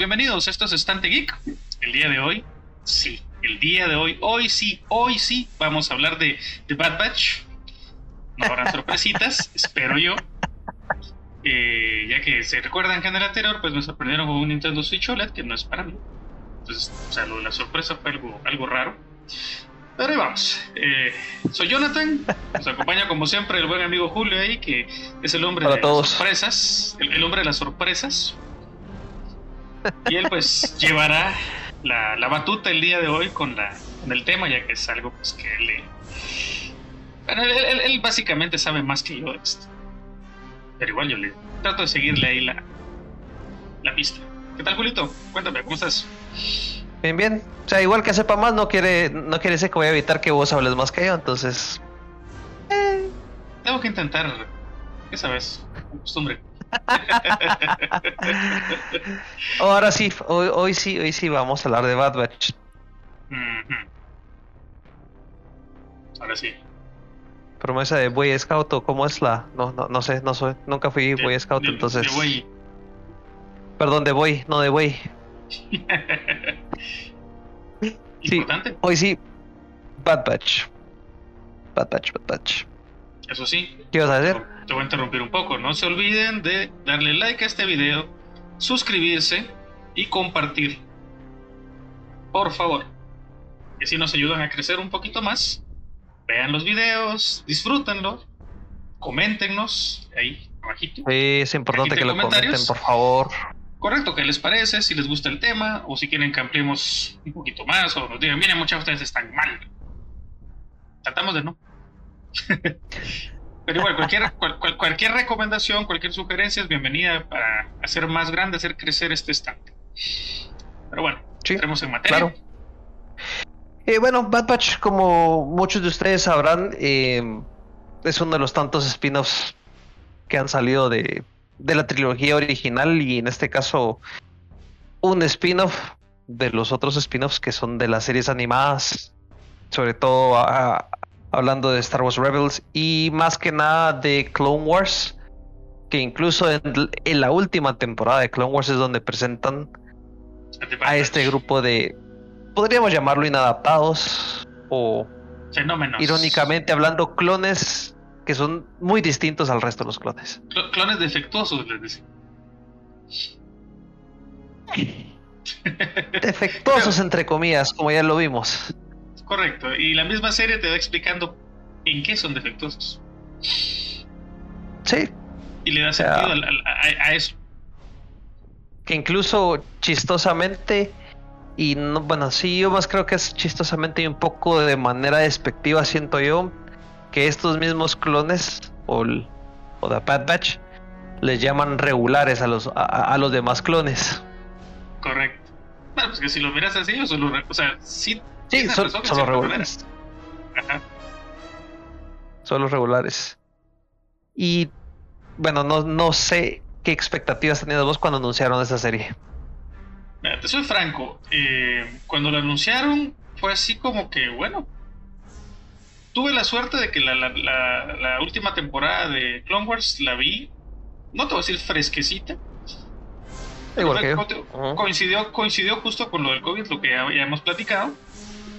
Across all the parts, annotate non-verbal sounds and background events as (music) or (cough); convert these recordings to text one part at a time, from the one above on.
bienvenidos. Esto es Estante Geek. El día de hoy, sí, el día de hoy, hoy sí, hoy sí, vamos a hablar de, de Bad Batch. No habrá (laughs) sorpresitas, espero yo. Eh, ya que se recuerdan que en el anterior, pues me sorprendieron con un Nintendo Switch OLED que no es para mí. Entonces, o sea, lo de la sorpresa fue algo, algo raro. Pero ahí vamos. Eh, soy Jonathan. Nos acompaña como siempre el buen amigo Julio ahí, que es el hombre Hola de todos. las sorpresas. El, el hombre de las sorpresas. Y él pues llevará la, la batuta el día de hoy con, la, con el tema, ya que es algo pues que él, bueno, él, él- él básicamente sabe más que yo de esto. Pero igual yo le trato de seguirle ahí la, la pista. ¿Qué tal, Julito? Cuéntame, ¿cómo estás? Bien, bien. O sea, igual que sepa más, no quiere, no quiere decir que voy a evitar que vos hables más que yo, entonces. Tengo que intentar, ya sabes, costumbre. Ahora sí, hoy, hoy sí, hoy sí vamos a hablar de Bad Batch. Ahora sí. Promesa de Boy Scout o cómo es la. No, no, no sé, no soy, nunca fui De- Boy Scout, de- entonces. de Boy. Perdón, de Boy, no de Boy. (laughs) Sí. Importante. Hoy sí, Bad Batch. Bad Batch, Bad Batch. Eso sí, ¿Qué ibas a decir? te voy a interrumpir un poco. No se olviden de darle like a este video, suscribirse y compartir. Por favor. Que si nos ayudan a crecer un poquito más. Vean los videos, disfrútenlos, coméntenos ahí abajito. Sí, es importante que lo comenten, por favor. Correcto, ¿qué les parece? Si les gusta el tema o si quieren que ampliemos un poquito más o nos digan, miren, muchas de ustedes están mal. Tratamos de no. (laughs) Pero igual, cualquier, cual- cual- cualquier recomendación, cualquier sugerencia es bienvenida para hacer más grande, hacer crecer este estante. Pero bueno, Sí, entremos en materia. claro. Eh, bueno, Bad Batch, como muchos de ustedes sabrán, eh, es uno de los tantos spin-offs que han salido de, de la trilogía original y en este caso un spin-off de los otros spin-offs que son de las series animadas, sobre todo ah, hablando de Star Wars Rebels y más que nada de Clone Wars, que incluso en, en la última temporada de Clone Wars es donde presentan a este grupo de, podríamos llamarlo inadaptados o Fenómenos. irónicamente hablando clones que son muy distintos al resto de los clones. Cl- clones defectuosos, les decía. Defectuosos entre comillas, como ya lo vimos. Correcto. Y la misma serie te va explicando en qué son defectuosos. Sí, Y le da sentido a- a eso. que incluso chistosamente y no, bueno, sí, yo más creo que es chistosamente y un poco de manera despectiva siento yo que estos mismos clones o, el- o The Bad Batch les llaman regulares a los a- a- a los demás clones. Correcto. Bueno, pues que si lo miras así, o, solo, o sea, sí. Sí, son, los regulares. Ajá. Son los regulares. Y bueno, no, no sé qué expectativas tenías vos cuando anunciaron esa serie. Mira, te soy franco. eh, cuando lo anunciaron, fue así como que, bueno. Tuve la suerte de que la, la- la- la última temporada de Clone Wars la vi. No te voy a decir fresquecita. Igual que yo. Coincidió, coincidió justo con lo del COVID, lo que ya, ya hemos platicado.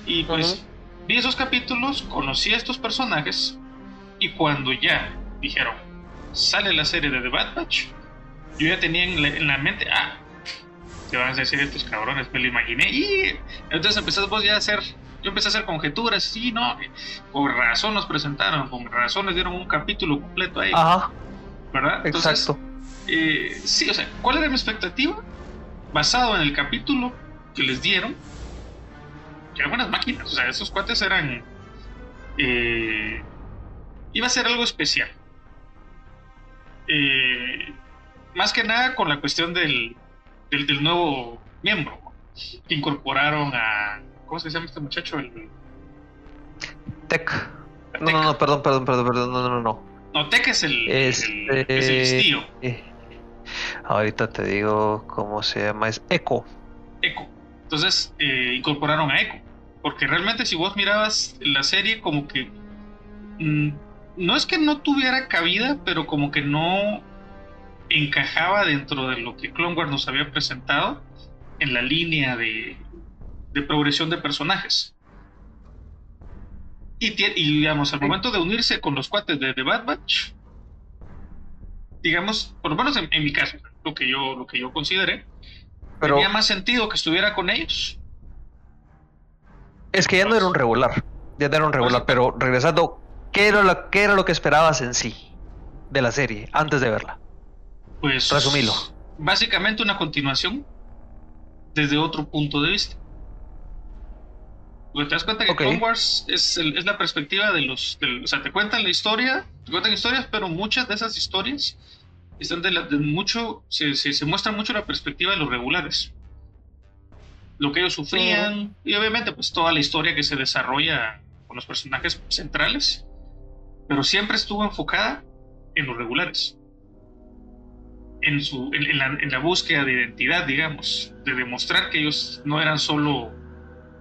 Y pues vi esos capítulos, conocí a estos personajes. Y cuando ya dijeron, sale la serie de The Bad Batch, yo ya tenía en la, en la mente, ah, se van a decir estos cabrones, me lo imaginé. Y entonces empezás vos ya a hacer, yo empecé a hacer conjeturas, sí, no, que con razón nos presentaron, con razón les dieron un capítulo completo ahí, Ajá, ¿verdad? Entonces, exacto. eh, sí, o sea, ¿cuál era mi expectativa? Basado en el capítulo que les dieron, que eran buenas máquinas, o sea, esos cuates eran. eh, iba a ser algo especial. Eh, más que nada con la cuestión del, del, del nuevo miembro que incorporaron a. ¿Cómo se llama este muchacho? El, Tech. No, no, no, perdón, perdón, perdón, perdón, no, no, no. No, Tech es el, Este- el- es el listillo, Eh, ahorita te digo cómo se llama, es Echo. Echo. Entonces eh, incorporaron a Echo. Porque realmente si vos mirabas la serie como que... mm, no es que no tuviera cabida, pero como que no encajaba dentro de lo que Clone Wars nos había presentado. en la línea de, de progresión de personajes. Y, digamos, al momento de unirse con los cuates de The Bad Batch, digamos, por lo menos en, mi caso, lo que yo, lo que yo consideré, Pero, tenía más sentido que estuviera con ellos. Es que ya no era un regular, ya no era un regular, pero regresando, ¿qué era, lo, ¿qué era lo que esperabas en sí de la serie antes de verla? Pues. Resumilo. Básicamente una continuación desde otro punto de vista. Porque te das cuenta que Clone Wars es, es, la perspectiva de los. o sea, te cuentan la historia, te cuentan historias, pero muchas de esas historias están de, mucho. Se, se, muestra mucho la perspectiva de los regulares. Lo que ellos sufrían, y obviamente, pues toda la historia que se desarrolla con los personajes centrales, pero siempre estuvo enfocada en los regulares. En, su, en, la, en la búsqueda de identidad, digamos, de demostrar que ellos no eran solo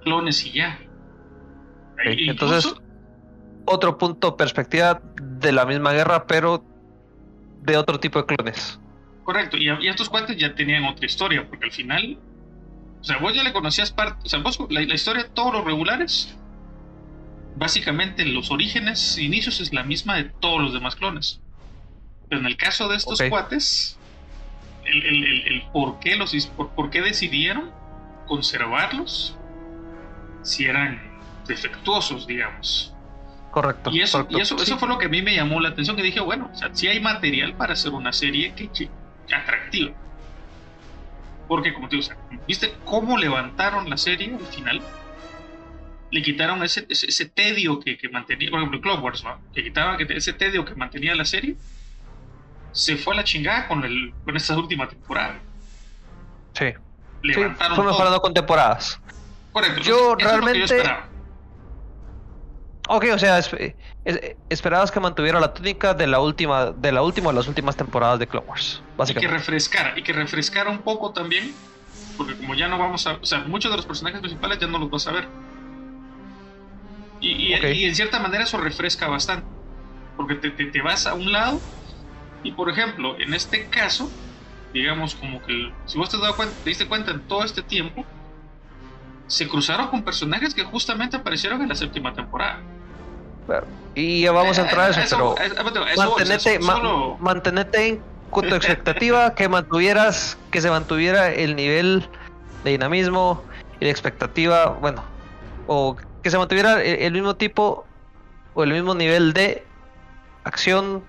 clones y ya. Entonces, otro punto perspectiva de la misma guerra, pero de otro tipo de clones. Correcto, y, estos cuates ya tenían otra historia, porque al final, o sea, vos ya le conocías parte, o sea, vos la, historia de todos los regulares, básicamente los orígenes, inicios es la misma de todos los demás clones. Pero en el caso de estos cuates, el, por qué los por, por qué decidieron conservarlos si eran defectuosos, digamos. Correcto. Y eso, Y eso, eso fue lo que a mí me llamó la atención, que dije, bueno, o sea, si hay material para hacer una serie que, atractiva. Porque, como te digo, ¿viste cómo levantaron la serie al final? Le quitaron ese, ese, tedio que, que, mantenía, por ejemplo, Clock Wars, ¿no? Que quitaban ese tedio que mantenía la serie. Se fue a la chingada con, el, con esta última temporada. Sí. Levantaron sí, fue mejorando con temporadas. Correcto. Yo realmente. Ok, o sea, esperabas que mantuviera la tónica de la última, de la última, de las últimas temporadas de Clone Wars, básicamente. Y que refrescara, y que refrescara un poco también, porque como ya no vamos a, o sea, muchos de los personajes principales ya no los vas a ver. Y, en cierta manera eso refresca bastante, porque te, te, vas a un lado, y por ejemplo, en este caso, digamos como que, si vos te, dado cuenta, te diste cuenta en todo este tiempo, se cruzaron con personajes que justamente aparecieron en la séptima temporada. Y ya vamos a entrar a eso, pero mantenete, en tu expectativa, que mantuvieras, que se mantuviera el nivel de dinamismo y de expectativa, bueno, o que se mantuviera el, mismo tipo o el mismo nivel de acción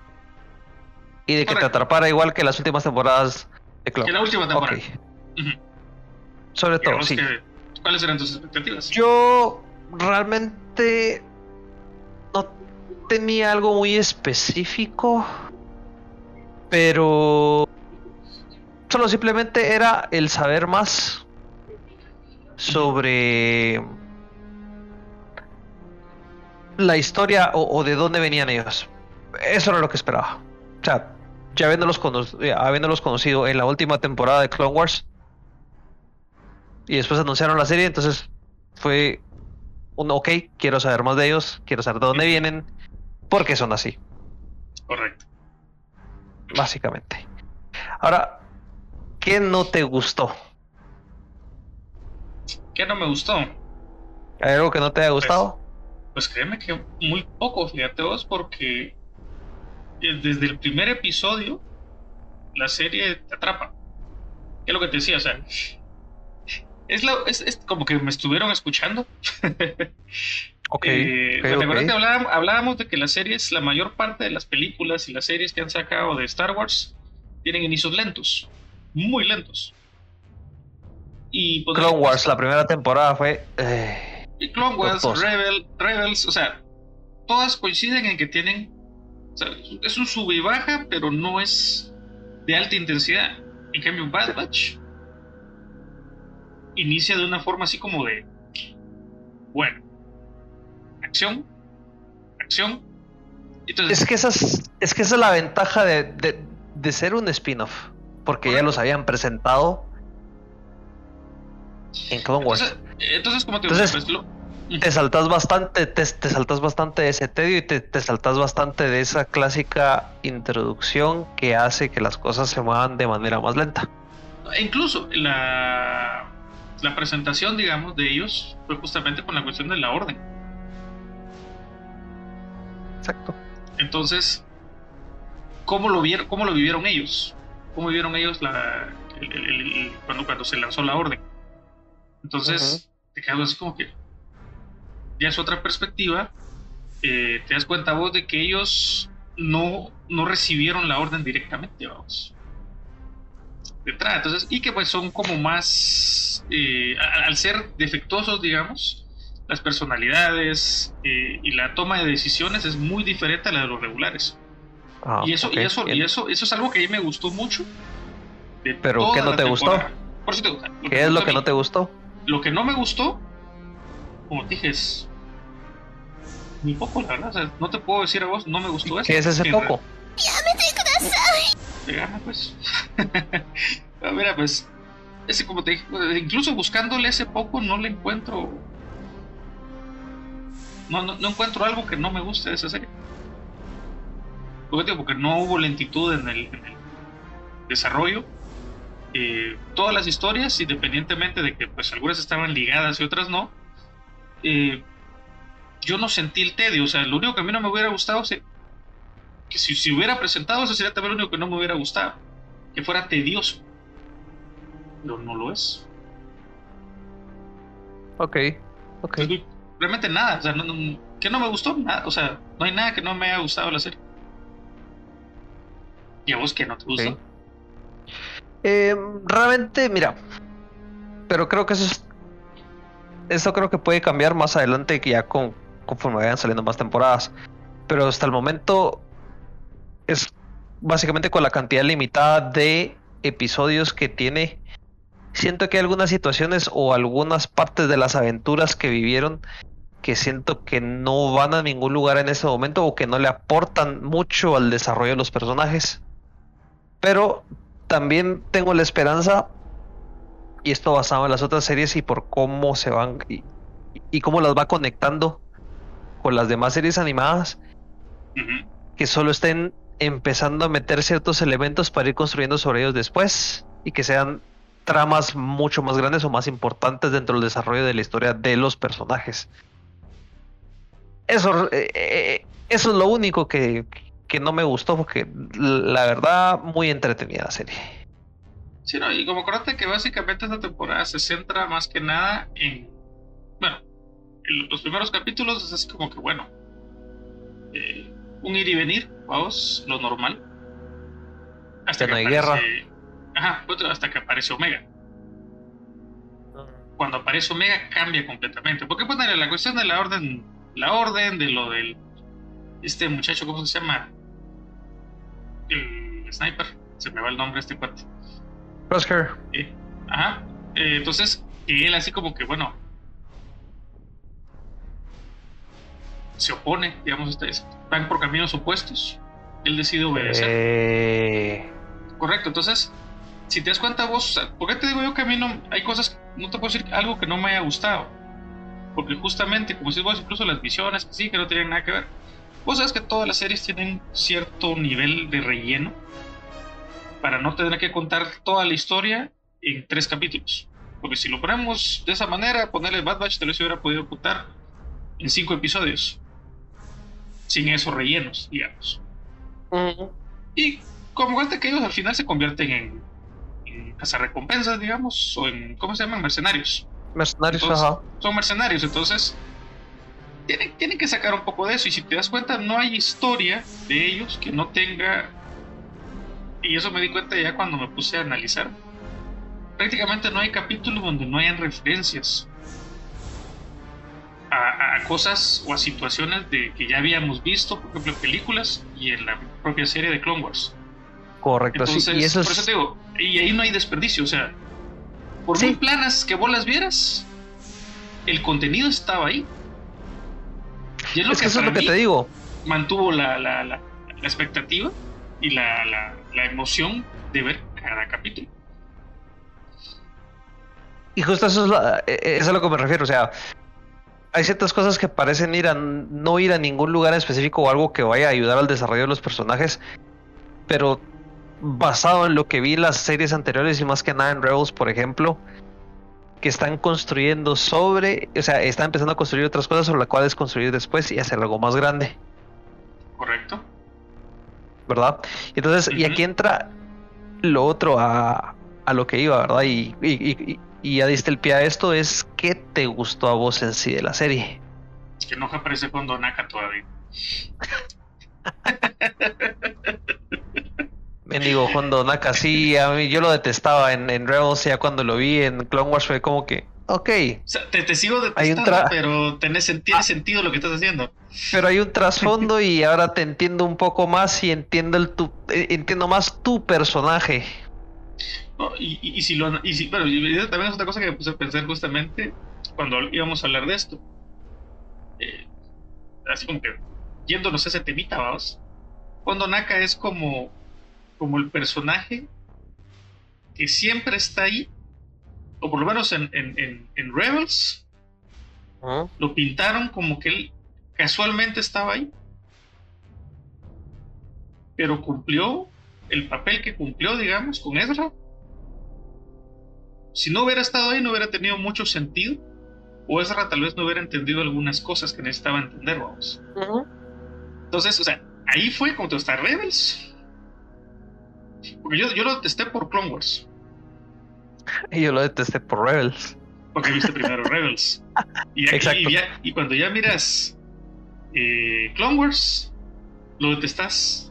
y de que te atrapara igual que las últimas temporadas de Clock. Que la última temporada. Sobre todo, sí. ¿Cuáles eran tus expectativas? Yo realmente tenía algo muy específico, pero solo simplemente era el saber más sobre la historia o, de dónde venían ellos. Eso era lo que esperaba. O sea, ya habiéndolos, habiéndolos conocido en la última temporada de Clone Wars, y después anunciaron la serie, entonces fue un ok, quiero saber más de ellos, quiero saber de dónde vienen, por qué son así. Correcto. Básicamente. Ahora, ¿qué no te gustó? ¿Qué no me gustó? ¿Hay algo que no te haya pues, gustado? Pues, créeme que muy poco, fíjate vos, porque eh, desde el primer episodio la serie te atrapa. ¿Qué es lo que te decía? O sea, es, es, como que me estuvieron escuchando. (laughs) ok. Eh, okay, hablábamos, de que la series, la mayor parte de las películas y las series que han sacado de Star Wars tienen inicios lentos, muy lentos. Y Clone Wars, la primera temporada fue. Eh, Clone Wars, Rebels, o sea, todas coinciden en que tienen. es un sub y baja, pero no es de alta intensidad. En cambio, Bad Batch inicia de una forma así como de, bueno, acción, acción. es que esa es, es que esa es la ventaja de, de, ser un spin-off, porque ya los habían presentado en Clone Wars. Entonces, como te te saltas bastante, te, saltas bastante de ese tedio y te, te, saltas bastante de esa clásica introducción que hace que las cosas se muevan de manera más lenta. Incluso la la presentación, digamos, de ellos fue justamente con la cuestión de la orden. Exacto. Entonces, ¿cómo lo, vieron, cómo lo vivieron ellos? ¿Cómo vivieron ellos la, cuando, cuando se lanzó la orden? Entonces, te quedas así como que ya es otra perspectiva. Eh, te das cuenta vos de que ellos no, no recibieron la orden directamente, vamos. De entrada, entonces, y que pues son como más, eh, al ser defectuosos, digamos, las personalidades eh, y la toma de decisiones es muy diferente a la de los regulares. Ah, y eso, y eso, y eso, eso es algo que a mí me gustó mucho. Pero ¿qué no te gustó? ¿Qué es lo que no te gustó? Lo que no me gustó, como te dije, es ni poco, la verdad. no te puedo decir a vos, no me gustó eso. ¿Qué es ese poco? Gana, pues. (laughs) Mira, pues. Ese, como te dije, incluso buscándole ese poco, no le encuentro. No, no, encuentro algo que no me guste de esa serie. Porque, porque no hubo lentitud en el, desarrollo. Eh, todas las historias, independientemente de que pues algunas estaban ligadas y otras no, eh, yo no sentí el tedio. O sea, lo único que a mí no me hubiera gustado que si, si hubiera presentado eso sería también lo único que no me hubiera gustado. Que fuera tedioso. Pero no lo es. Ok, ok. Realmente nada. O sea, no, que no me gustó, nada. O sea, no hay nada que no me haya gustado la serie. ¿Y a vos qué no te gustó? Eh, realmente, mira. Pero creo que eso es. Eso creo que puede cambiar más adelante que ya con, conforme vayan saliendo más temporadas. Pero hasta el momento es básicamente con la cantidad limitada de episodios que tiene. Siento que hay algunas situaciones o algunas partes de las aventuras que vivieron que siento que no van a ningún lugar en ese momento o que no le aportan mucho al desarrollo de los personajes. Pero también tengo la esperanza, y esto basado en las otras series y por cómo se van y cómo las va conectando con las demás series animadas que solo estén empezando a meter ciertos elementos para ir construyendo sobre ellos después y que sean tramas mucho más grandes o más importantes dentro del desarrollo de la historia de los personajes. Eso, eh, eh, eso es lo único que, que, no me gustó porque la verdad muy entretenida la serie. Sí, no, y como acuérdate que básicamente esta temporada se centra más que nada en, bueno, los primeros capítulos es así como que, bueno, eh, un ir y venir, vamos, lo normal. Hasta que no hay guerra. Ajá, hasta que aparece Omega. Cuando aparece Omega cambia completamente. Porque ponerle la cuestión de la orden, la orden de lo del este muchacho, ¿cómo se llama? El sniper, se me va el nombre de este cuate. Crosshair. Eh, ajá. Eh, entonces, él así como que, bueno, se opone, digamos, van por caminos opuestos. Él decide obedecer. Eh. Correcto, entonces, si te das cuenta vos, ¿por qué te digo yo que a mí no hay cosas, no te puedo decir algo que no me haya gustado? Porque justamente, como decís vos, incluso las visiones, que sí, que no tienen nada que ver. Vos sabes que todas las series tienen cierto nivel de relleno para no tener que contar toda la historia en tres capítulos. Porque si lo ponemos de esa manera, ponerle Bad Batch, te lo hubiera podido contar en cinco episodios sin esos rellenos, digamos. Y como cuenta que ellos al final se convierten en, en cazarrecompensas, digamos, o en, ¿cómo se llaman? Mercenarios. Mercenarios, ajá. Son mercenarios, entonces tienen, tienen que sacar un poco de eso. Y si te das cuenta, no hay historia de ellos que no tenga. Y eso me di cuenta ya cuando me puse a analizar. Prácticamente no hay capítulos donde no hayan referencias a, cosas o a situaciones de que ya habíamos visto, por ejemplo, en películas y en la propia serie de Clone Wars. Correcto, sí. Y, eso por eso te digo, y ahí no hay desperdicio, o sea, por muy planas que vos las vieras, el contenido estaba ahí. Y es lo que, eso es lo que te digo. Mantuvo la, la, la, expectativa y la, la, emoción de ver cada capítulo. Y justo eso es, e, e, eso es a lo que me refiero, o sea, hay ciertas cosas que parecen ir a no ir a ningún lugar específico o algo que vaya a ayudar al desarrollo de los personajes, pero basado en lo que vi en las series anteriores y más que nada en Rebels, por ejemplo, que están construyendo sobre, o sea, están empezando a construir otras cosas sobre las cuales construir después y hacer algo más grande. Correcto. ¿Verdad? Entonces, y aquí entra lo otro a, a lo que iba, ¿verdad? Y, y, y, ya diste el pie a esto, es ¿qué te gustó a vos en sí de la serie? Que no aparece con Donaka todavía. (laughs) Mendigo Hondo Naka, sí, a mí yo lo detestaba en, en Rebels, ya cuando lo vi en Clone Wars fue como que, ok. O sea, te, sigo detestando, pero tenés, tiene ah. sentido lo que estás haciendo. Pero hay un trasfondo (laughs) y ahora te entiendo un poco más y entiendo el tu, eh, entiendo más tu personaje. y, y, si lo y si, bueno, también es otra cosa que me puse a pensar justamente cuando íbamos a hablar de esto. Eh, así como que yéndonos a ese temita, vamos. Cuando Naka es como como el personaje que siempre está ahí, o por lo menos en, Rebels, lo pintaron como que él casualmente estaba ahí, pero cumplió el papel que cumplió, digamos, con Ezra. Si no hubiera estado ahí, no hubiera tenido mucho sentido, o Ezra tal vez no hubiera entendido algunas cosas que necesitaba entender, vamos. Entonces, o sea, ahí fue como está Rebels porque yo, yo lo detesté por Clone Wars. Y (laughs) yo lo detesté por Rebels. Porque viste primero Rebels. (laughs) Y, y, cuando ya miras eh, Clone Wars, lo detestas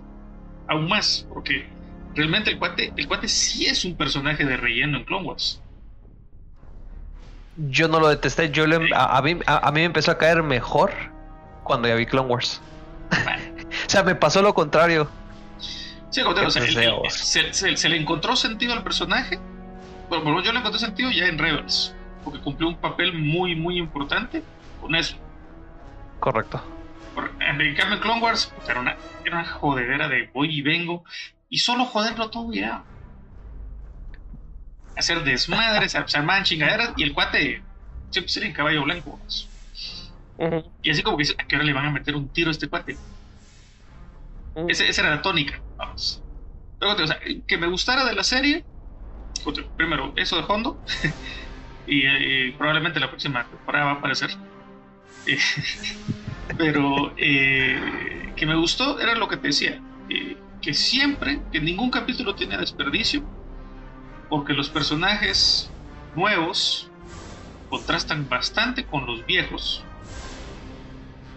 aún más. Porque realmente el cuate, el cuate sí es un personaje de relleno en Clone Wars. Yo no lo detesté, yo a, mí, a, mí me empezó a caer mejor cuando ya vi Clone Wars. (laughs) o sea, me pasó lo contrario. Sí, se, le encontró sentido al personaje. Bueno, yo le encontré sentido ya en Rebels, porque cumplió un papel muy, muy importante con eso. Correcto. En cambio, en Clone Wars era, una, era una jodedera de voy y vengo, y solo joderlo todo ya. Hacer desmadres, armar chingaderas, y el cuate siempre sería en caballo blanco. Y así como que ¿a qué hora le van a meter un tiro a este cuate? Esa era la tónica, vamos. Que me gustara de la serie, primero, eso de fondo, (laughs) y, probablemente la próxima temporada va a aparecer. Eh, (laughs) pero eh, que me gustó era lo que te decía, eh, que siempre, que ningún capítulo tiene desperdicio, porque los personajes nuevos contrastan bastante con los viejos.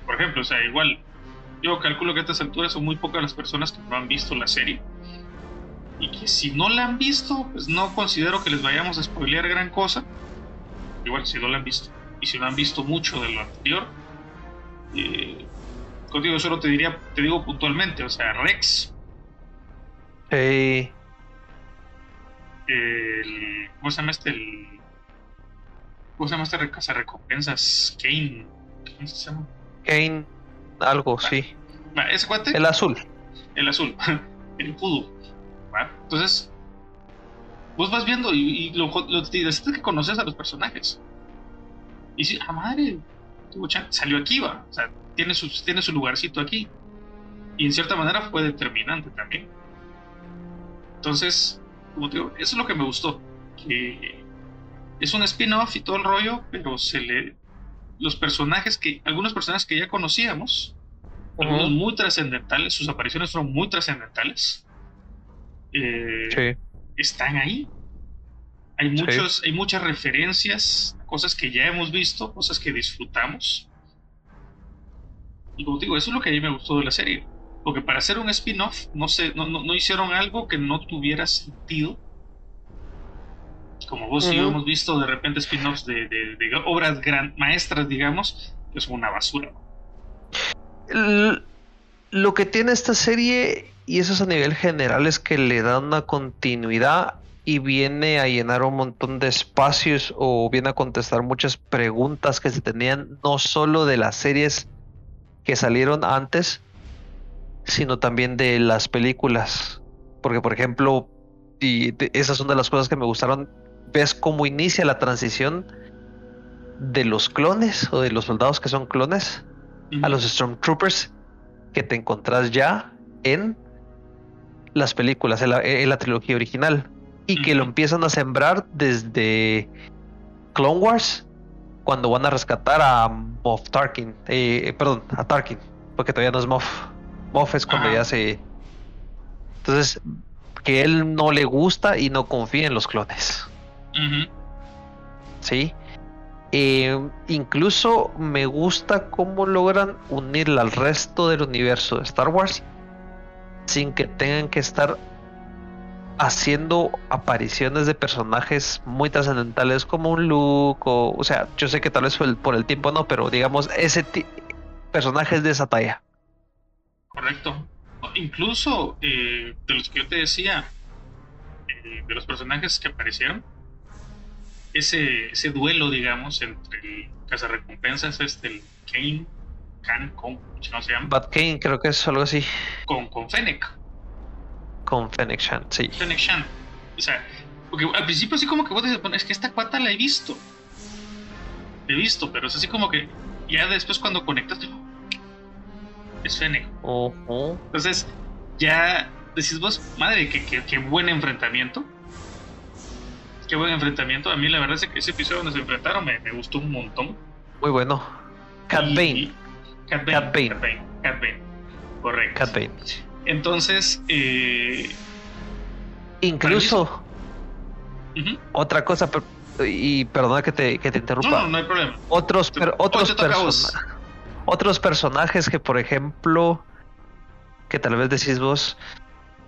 Por ejemplo, o sea, igual yo calculo que a estas alturas son muy pocas las personas que no han visto la serie. Y que si no la han visto, pues no considero que les vayamos a spoilear gran cosa. Igual si no la han visto. Y si no han visto mucho de lo anterior. Eh, contigo solo te diría, te digo puntualmente, o sea, Rex. El, ¿Cómo se llama este? El, ¿Cómo se llama este recompensas? Kane. ¿Cómo se llama? Kane algo, sí. ¿Ese cuate? El azul. El azul. (laughs) el pudo. Entonces, vos vas viendo y, lo, lo que conoces a los personajes. Y si, ah, madre, salió aquí, va. O sea, tiene su, tiene su lugarcito aquí. Y en cierta manera fue determinante también. Entonces, como te digo, eso es lo que me gustó. Que es un spin-off y todo el rollo, pero se le los personajes que, algunos personajes que ya conocíamos, algunos muy trascendentales, sus apariciones fueron muy trascendentales, eh, están ahí. Hay, muchos, hay muchas referencias, cosas que ya hemos visto, cosas que disfrutamos. Y como digo, eso es lo que a mí me gustó de la serie. Porque para hacer un spin-off no, no, no, hicieron algo que no tuviera sentido como vos y yo hemos visto de repente spin-offs de, obras gran, maestras, digamos, es una basura. lo que tiene esta serie, y eso es a nivel general, es que le da una continuidad y viene a llenar un montón de espacios o viene a contestar muchas preguntas que se tenían no solo de las series que salieron antes, sino también de las películas. Porque, por ejemplo, y esas son de las cosas que me gustaron ves cómo inicia la transición de los clones o de los soldados que son clones a los Stormtroopers que te encontrás ya en las películas, en la, trilogía original y que lo empiezan a sembrar desde Clone Wars cuando van a rescatar a Moff Tarkin, eh, perdón, a Tarkin, porque todavía no es Moff. Moff es cuando ya se. Entonces, que él no le gusta y no confía en los clones. Sí. Eh, incluso me gusta cómo logran unirla al resto del universo de Star Wars sin que tengan que estar haciendo apariciones de personajes muy trascendentales como un Luke o, o sea, yo sé que tal vez por el, tiempo no, pero digamos ese personajes de esa talla. Correcto. Incluso eh, de los que yo te decía, eh, de los personajes que aparecieron, ese, ese duelo, digamos, entre el cazarrecompensas, este, el Kane, Khan, con, ¿cómo se llama? Bad Kane, creo que es algo así. Con, con Fennec. Con Fennec Shan, sí. Fennec Shan. O sea, porque al principio así como que vos dices, bueno, es que esta cuata la he visto. La he visto, pero es así como que ya después cuando conectas, es Fennec. Entonces, ya decís vos, madre, qué, qué, qué buen enfrentamiento qué buen enfrentamiento. A mí la verdad es que ese episodio donde se enfrentaron me, me gustó un montón. Muy bueno. Cat Bane. Cat Bane. Cat Bane. Correcto. Cat Bane. Entonces, eh, incluso otra cosa, y perdona que te, que te interrumpa. No, no, hay problema. Otros, otros, otros personajes que, por ejemplo, que tal vez decís vos,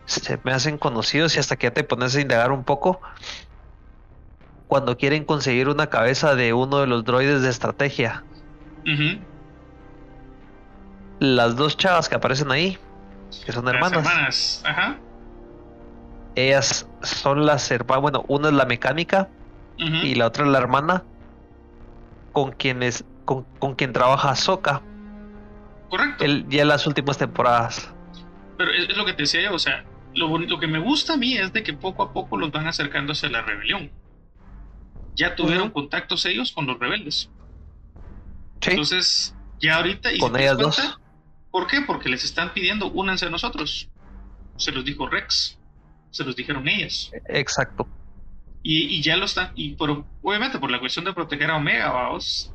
se me hacen conocidos y hasta que ya te pones a indagar un poco, cuando quieren conseguir una cabeza de uno de los droides de estrategia. Las dos chavas que aparecen ahí, que son hermanas. Ajá. Ellas son las hermanas. Bueno, una es la mecánica y la otra es la hermana con quienes con, con quien trabaja Soka. Correcto. ya en las últimas temporadas. Pero es, lo que te decía yo, o sea, lo, lo que me gusta a mí es de que poco a poco los van acercándose a la rebelión ya tuvieron contactos ellos con los rebeldes. Entonces, ya ahorita... ¿Y con ellas dos. ¿Por qué? Porque les están pidiendo, únanse a nosotros. Se los dijo Rex. Se los dijeron ellas. Exacto. Y, ya lo están... Y por, obviamente por la cuestión de proteger a Omega, vamos.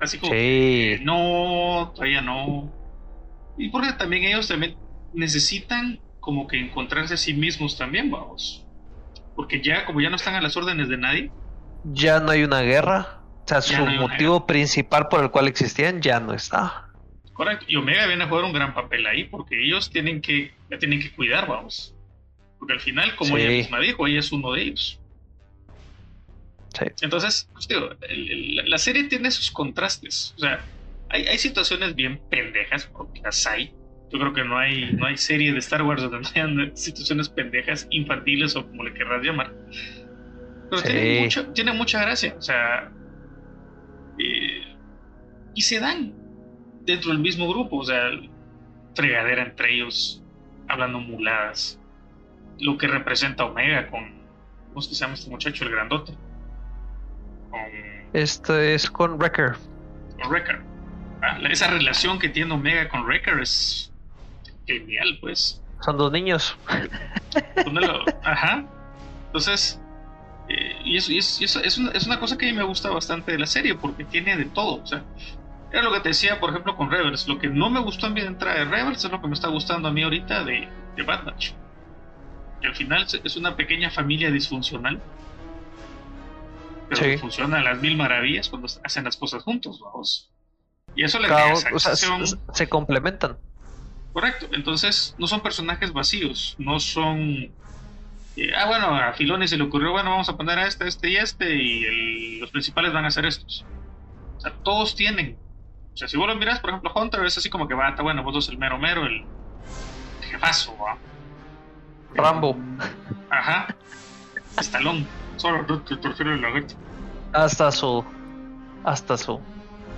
Así como... no, todavía no. Y porque también ellos también necesitan como que encontrarse a sí mismos también, vamos. Porque ya, como ya no están a las órdenes de nadie, ya no hay una guerra. O sea, su motivo principal por el cual existían ya no está. Correcto. Y Omega viene a jugar un gran papel ahí porque ellos tienen que, tienen que cuidar, vamos. Porque al final, como ella misma dijo, ella es uno de ellos. Sí. Entonces, pues, la, serie tiene sus contrastes. O sea, hay, hay, situaciones bien pendejas, porque las hay. Yo creo que no hay, no hay serie de Star Wars donde (laughs) hayan situaciones pendejas, infantiles o como le querrás llamar. Pero tiene, mucha gracia, o sea. Eh, y se dan dentro del mismo grupo, o sea, fregadera entre ellos, hablando muladas. Lo que representa Omega con. ¿Cómo se llama este muchacho, el grandote? Con, este es con Wrecker. Con Wrecker. Ah, esa relación que tiene Omega con Wrecker es genial, pues. Son dos niños. Ajá. Entonces, y eso, es, una, es, una, cosa que a mí me gusta bastante de la serie, porque tiene de todo. O sea, era lo que te decía, por ejemplo, con Rebels. Lo que no me gustó a mí de entrada de Rebels es lo que me está gustando a mí ahorita de, de Bad Batch. Que al final es una pequeña familia disfuncional. Pero que funciona a las mil maravillas cuando hacen las cosas juntos, vamos. Y eso le da o sea, se complementan. Correcto. Entonces, no son personajes vacíos, no son ah, bueno, a Filoni se le ocurrió, bueno, vamos a poner a este, este y este, y los principales van a ser estos. O sea, todos tienen. O sea, si vos lo miras, por ejemplo, Hunter es así como que va, está bueno, vos sos el mero mero, el jefazo, ¿va? Rambo. Ajá. Estalón. Solo te prefiero el lagarto. Hasta su. Hasta su.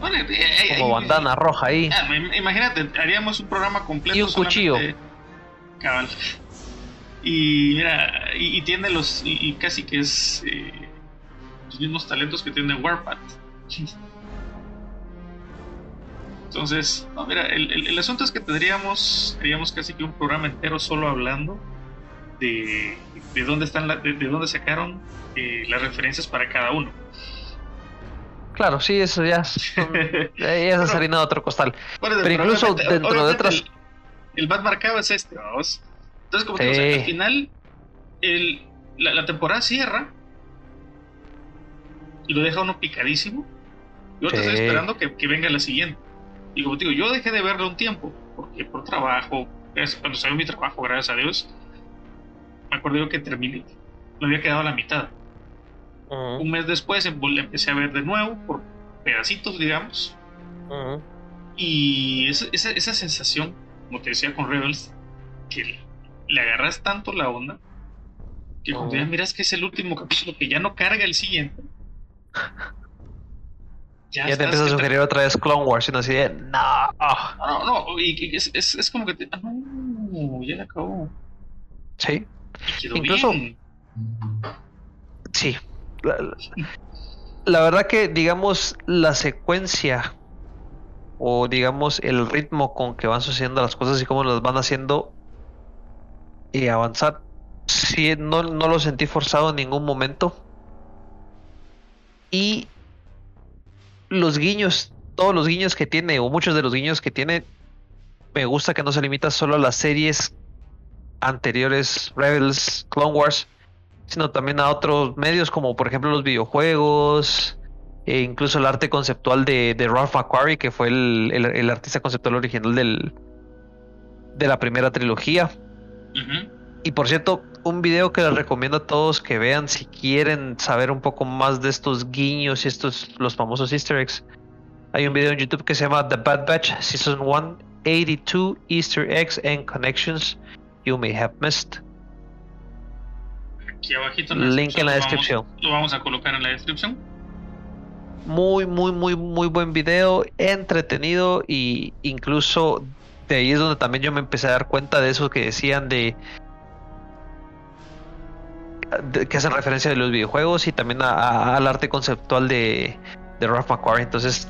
Bueno, eh, eh, como bandana roja ahí. Ah, imagínate, haríamos un programa completo. Y un cuchillo. Cabal. Y mira, y, tiene los, y, casi que es eh, los mismos talentos que tiene Warpath. (laughs) Entonces, no, mira, el, el, asunto es que tendríamos, tendríamos casi que un programa entero solo hablando de, de dónde están, de, dónde sacaron eh, las referencias para cada uno. claro, sí, eso ya es, (laughs) ya es de otro costal. pero, incluso dentro de otras... El, el marcado es este, vamos. Entonces, como te digo, al final, el, la, temporada cierra y lo deja uno picadísimo. Yo te estoy esperando que, que, venga la siguiente. Y como te digo, yo dejé de verlo un tiempo, porque por trabajo, cuando salió mi trabajo, gracias a Dios, me acuerdo que terminé, me había quedado a la mitad. Un mes después em, le empecé a ver de nuevo, por pedacitos, digamos. Y esa, esa, esa, sensación, como te decía con Rebels, que le agarras tanto la onda, que cuando ya miras que es el último capítulo, que ya no carga el siguiente. Ya, te empieza a sugerir otra vez Clone Wars y no así de no. No, no, y, es, es, es, como que te, ah, no, ya le acabó. Sí. Incluso. Sí. La, verdad que, digamos, la secuencia o digamos el ritmo con que van sucediendo las cosas y cómo las van haciendo y avanzar, sí, no, no lo sentí forzado en ningún momento. Y los guiños, todos los guiños que tiene, o muchos de los guiños que tiene, me gusta que no se limita solo a las series anteriores, Rebels, Clone Wars, sino también a otros medios como por ejemplo los videojuegos, e incluso el arte conceptual de, de Ralph McQuarrie, que fue el, artista conceptual original del, de la primera trilogía. Y por cierto, un video que les recomiendo a todos que vean si quieren saber un poco más de estos guiños y estos los famosos easter eggs. Hay un video en YouTube que se llama The Bad Batch Season 1 82 Easter eggs and connections you may have missed. Aquí abajito en la Link en la descripción. lo vamos a colocar en la descripción. Muy, muy, muy, muy buen video, entretenido y incluso de ahí es donde también yo me empecé a dar cuenta de eso que decían de que hacen referencia de los videojuegos y también al arte conceptual de, de Ralph McQuarrie. Entonces,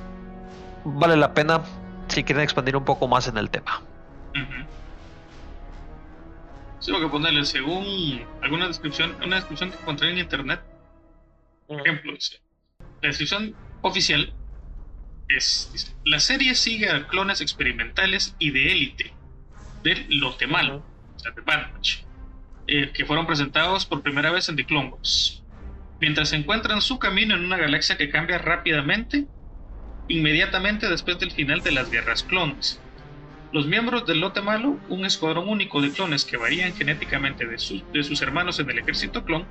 vale la pena si quieren expandir un poco más en el tema. Sí, que ponerle, según alguna descripción, una descripción que encontré en internet, por ejemplo, la descripción oficial es, la serie sigue a clones experimentales y de élite del Lotemal, o sea, de eh, que fueron presentados por primera vez en The Clone Wars. Mientras encuentran su camino en una galaxia que cambia rápidamente, inmediatamente después del final de las guerras clones. Los miembros del lote malo, un escuadrón único de clones que varían genéticamente de, de sus hermanos en el ejército clon,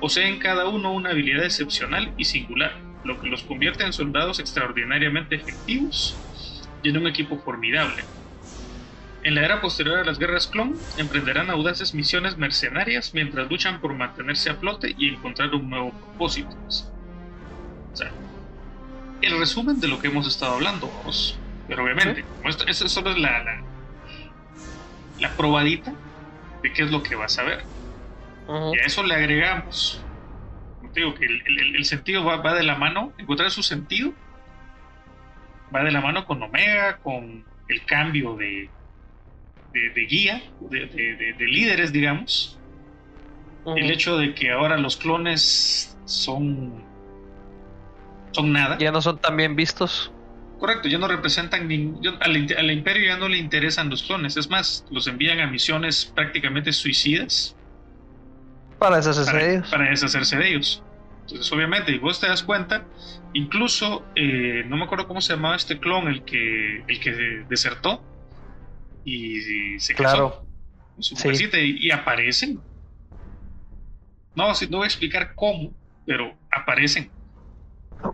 poseen cada uno una habilidad excepcional y singular, lo que los convierte en soldados extraordinariamente efectivos y en un equipo formidable. En la era posterior a las guerras clon, emprenderán audaces misiones mercenarias mientras luchan por mantenerse a flote y encontrar un nuevo propósito. O sea, el resumen de lo que hemos estado hablando, vamos. Pero obviamente, esa solo es la, la, la, probadita de qué es lo que vas a ver. Y a eso le agregamos, como digo, que el, el, sentido va, va, de la mano, encontrar su sentido va de la mano con Omega, con el cambio de, de, guía, de, líderes, digamos. El hecho de que ahora los clones son. son nada. Ya no son tan bien vistos. Correcto, ya no representan. al, imperio ya no le interesan los clones. Es más, los envían a misiones prácticamente suicidas. Para deshacerse de ellos. Para deshacerse de ellos. Entonces, obviamente, y vos te das cuenta, incluso, eh, no me acuerdo cómo se llamaba este clon, el que, el que desertó y, se claro. y, aparecen. No, no voy a explicar cómo, pero aparecen.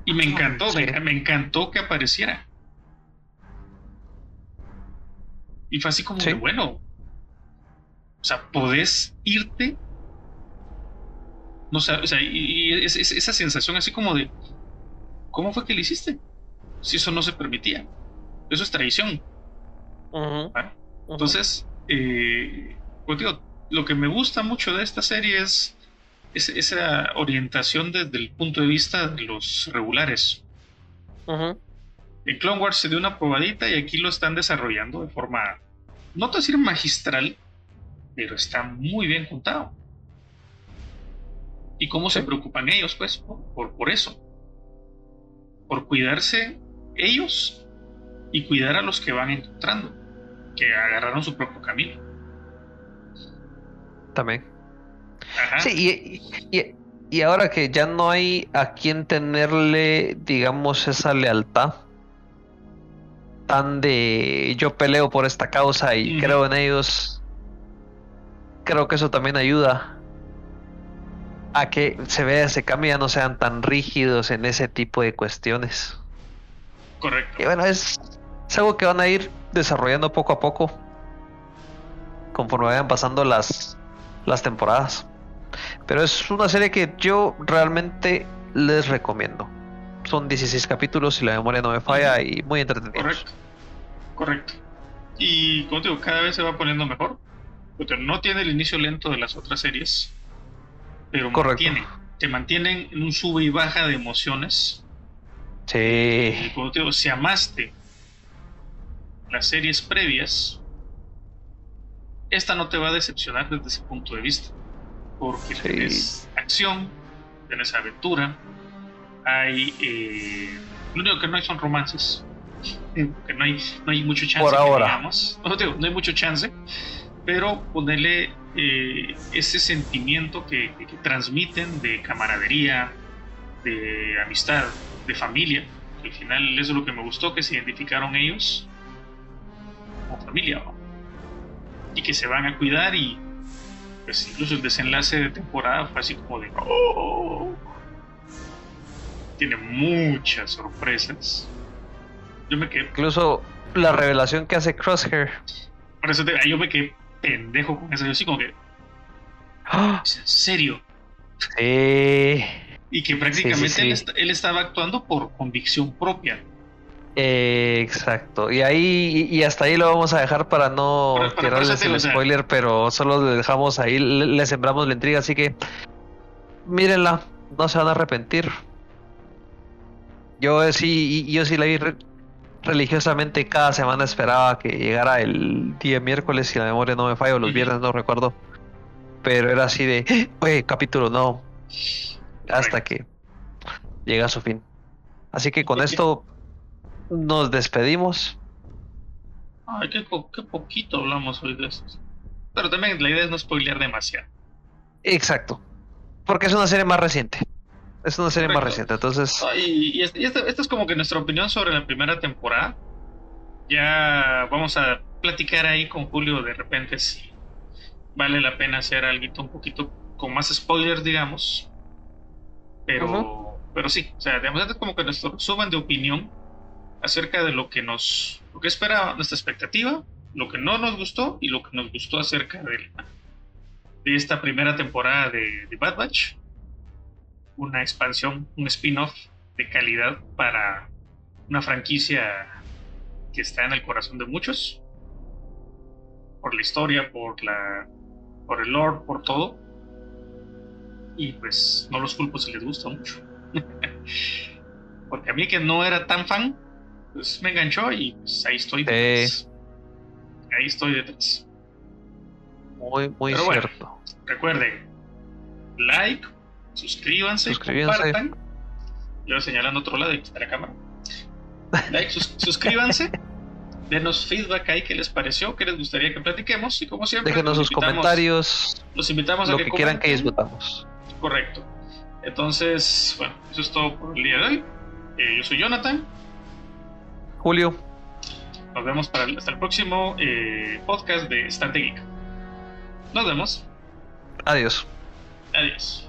Y me encantó, me, encantó que apareciera. Y fue así como de bueno. O sea, podés irte. No sé, o sea, y, esa sensación así como de. ¿Cómo fue que lo hiciste? Si eso no se permitía. Eso es traición. Entonces, eh, pues lo que me gusta mucho de esta serie es, esa orientación desde el punto de vista de los regulares. En Clone Wars se dio una probadita y aquí lo están desarrollando de forma, no te decir magistral, pero está muy bien contado. ¿Y cómo se preocupan ellos, pues, por, por eso? por cuidarse ellos y cuidar a los que van encontrando, que agarraron su propio camino. También. Sí, y, y, ahora que ya no hay a quien tenerle, digamos, esa lealtad tan de yo peleo por esta causa y creo en ellos, creo que eso también ayuda a que se vea ese cambio, ya no sean tan rígidos en ese tipo de cuestiones. Correcto. Y bueno, es, es algo que van a ir desarrollando poco a poco conforme vayan pasando las, las temporadas. Pero es una serie que yo realmente les recomiendo. Son 16 capítulos, y la memoria no me falla, y muy entretenidos. Correcto. Correcto. Y como te digo, cada vez se va poniendo mejor. No tiene el inicio lento de las otras series. Pero mantiene. Te mantienen en un sube y baja de emociones. Sí. Y como te digo, si amaste las series previas, esta no te va a decepcionar desde ese punto de vista. Porque tienes acción, tienes aventura, hay. Eh, lo único que no hay son romances. Que no hay, no hay mucho chance. Por ahora. No, no hay mucho chance. Pero ponerle eh, ese sentimiento que, que, transmiten de camaradería, de amistad, de familia. al final eso es lo que me gustó, que se identificaron ellos como familia. Y que se van a cuidar y pues incluso el desenlace de temporada fue así como de... Oh". Tiene muchas sorpresas. Yo me quedé... Incluso la revelación que hace Crosshair. Por eso yo me quedé pendejo con eso. Yo así como que... ¡Ah! ¿En serio? Sí. Y que prácticamente Él, estaba actuando por convicción propia. Eh, exacto. Y ahí y hasta ahí lo vamos a dejar para no tirarles el spoiler, pero solo le dejamos ahí, le, sembramos la intriga, así que mírenla, no se van a arrepentir. Yo sí, yo sí la vi religiosamente cada semana esperaba que llegara el día miércoles, si la memoria no me falla, o los viernes no recuerdo. Pero era así de, (gasps) oye, capítulo no. Hasta que llega a su fin. Así que con esto nos despedimos. Ay, qué, poquito hablamos hoy de eso. Pero también la idea es no spoilear demasiado. Exacto. Porque es una serie más reciente. Es una serie más reciente, entonces. y, esta este es como que nuestra opinión sobre la primera temporada. Ya vamos a platicar ahí con Julio de repente si vale la pena hacer algo un poquito con más spoilers, digamos. Pero, pero sí, o sea, digamos, es como que nuestro suban de opinión acerca de lo que nos, lo que esperaba, nuestra expectativa, lo que no nos gustó y lo que nos gustó acerca de, de esta primera temporada de, de Bad Batch. Una expansión, un spin-off de calidad para una franquicia que está en el corazón de muchos. Por la historia, por la. por el lore, por todo. Y pues no los culpo si les gusta mucho. (laughs) Porque a mí que no era tan fan, pues me enganchó y pues ahí estoy detrás. Ahí estoy detrás. Muy, muy cierto. recuerden, like, suscríbanse, compartan. Yo señalando otro lado y está la cámara. Like, suscríbanse. (laughs) Denos feedback ahí qué les pareció, qué les gustaría que platiquemos y como siempre. Déjenos sus comentarios. Los invitamos a lo que, quieran que discutamos. Correcto. Entonces, bueno, eso es todo por el día de hoy. Eh, yo soy Jonathan. Julio. Nos vemos para hasta el próximo eh, podcast de Stante Geek. Nos vemos. Adiós. Adiós.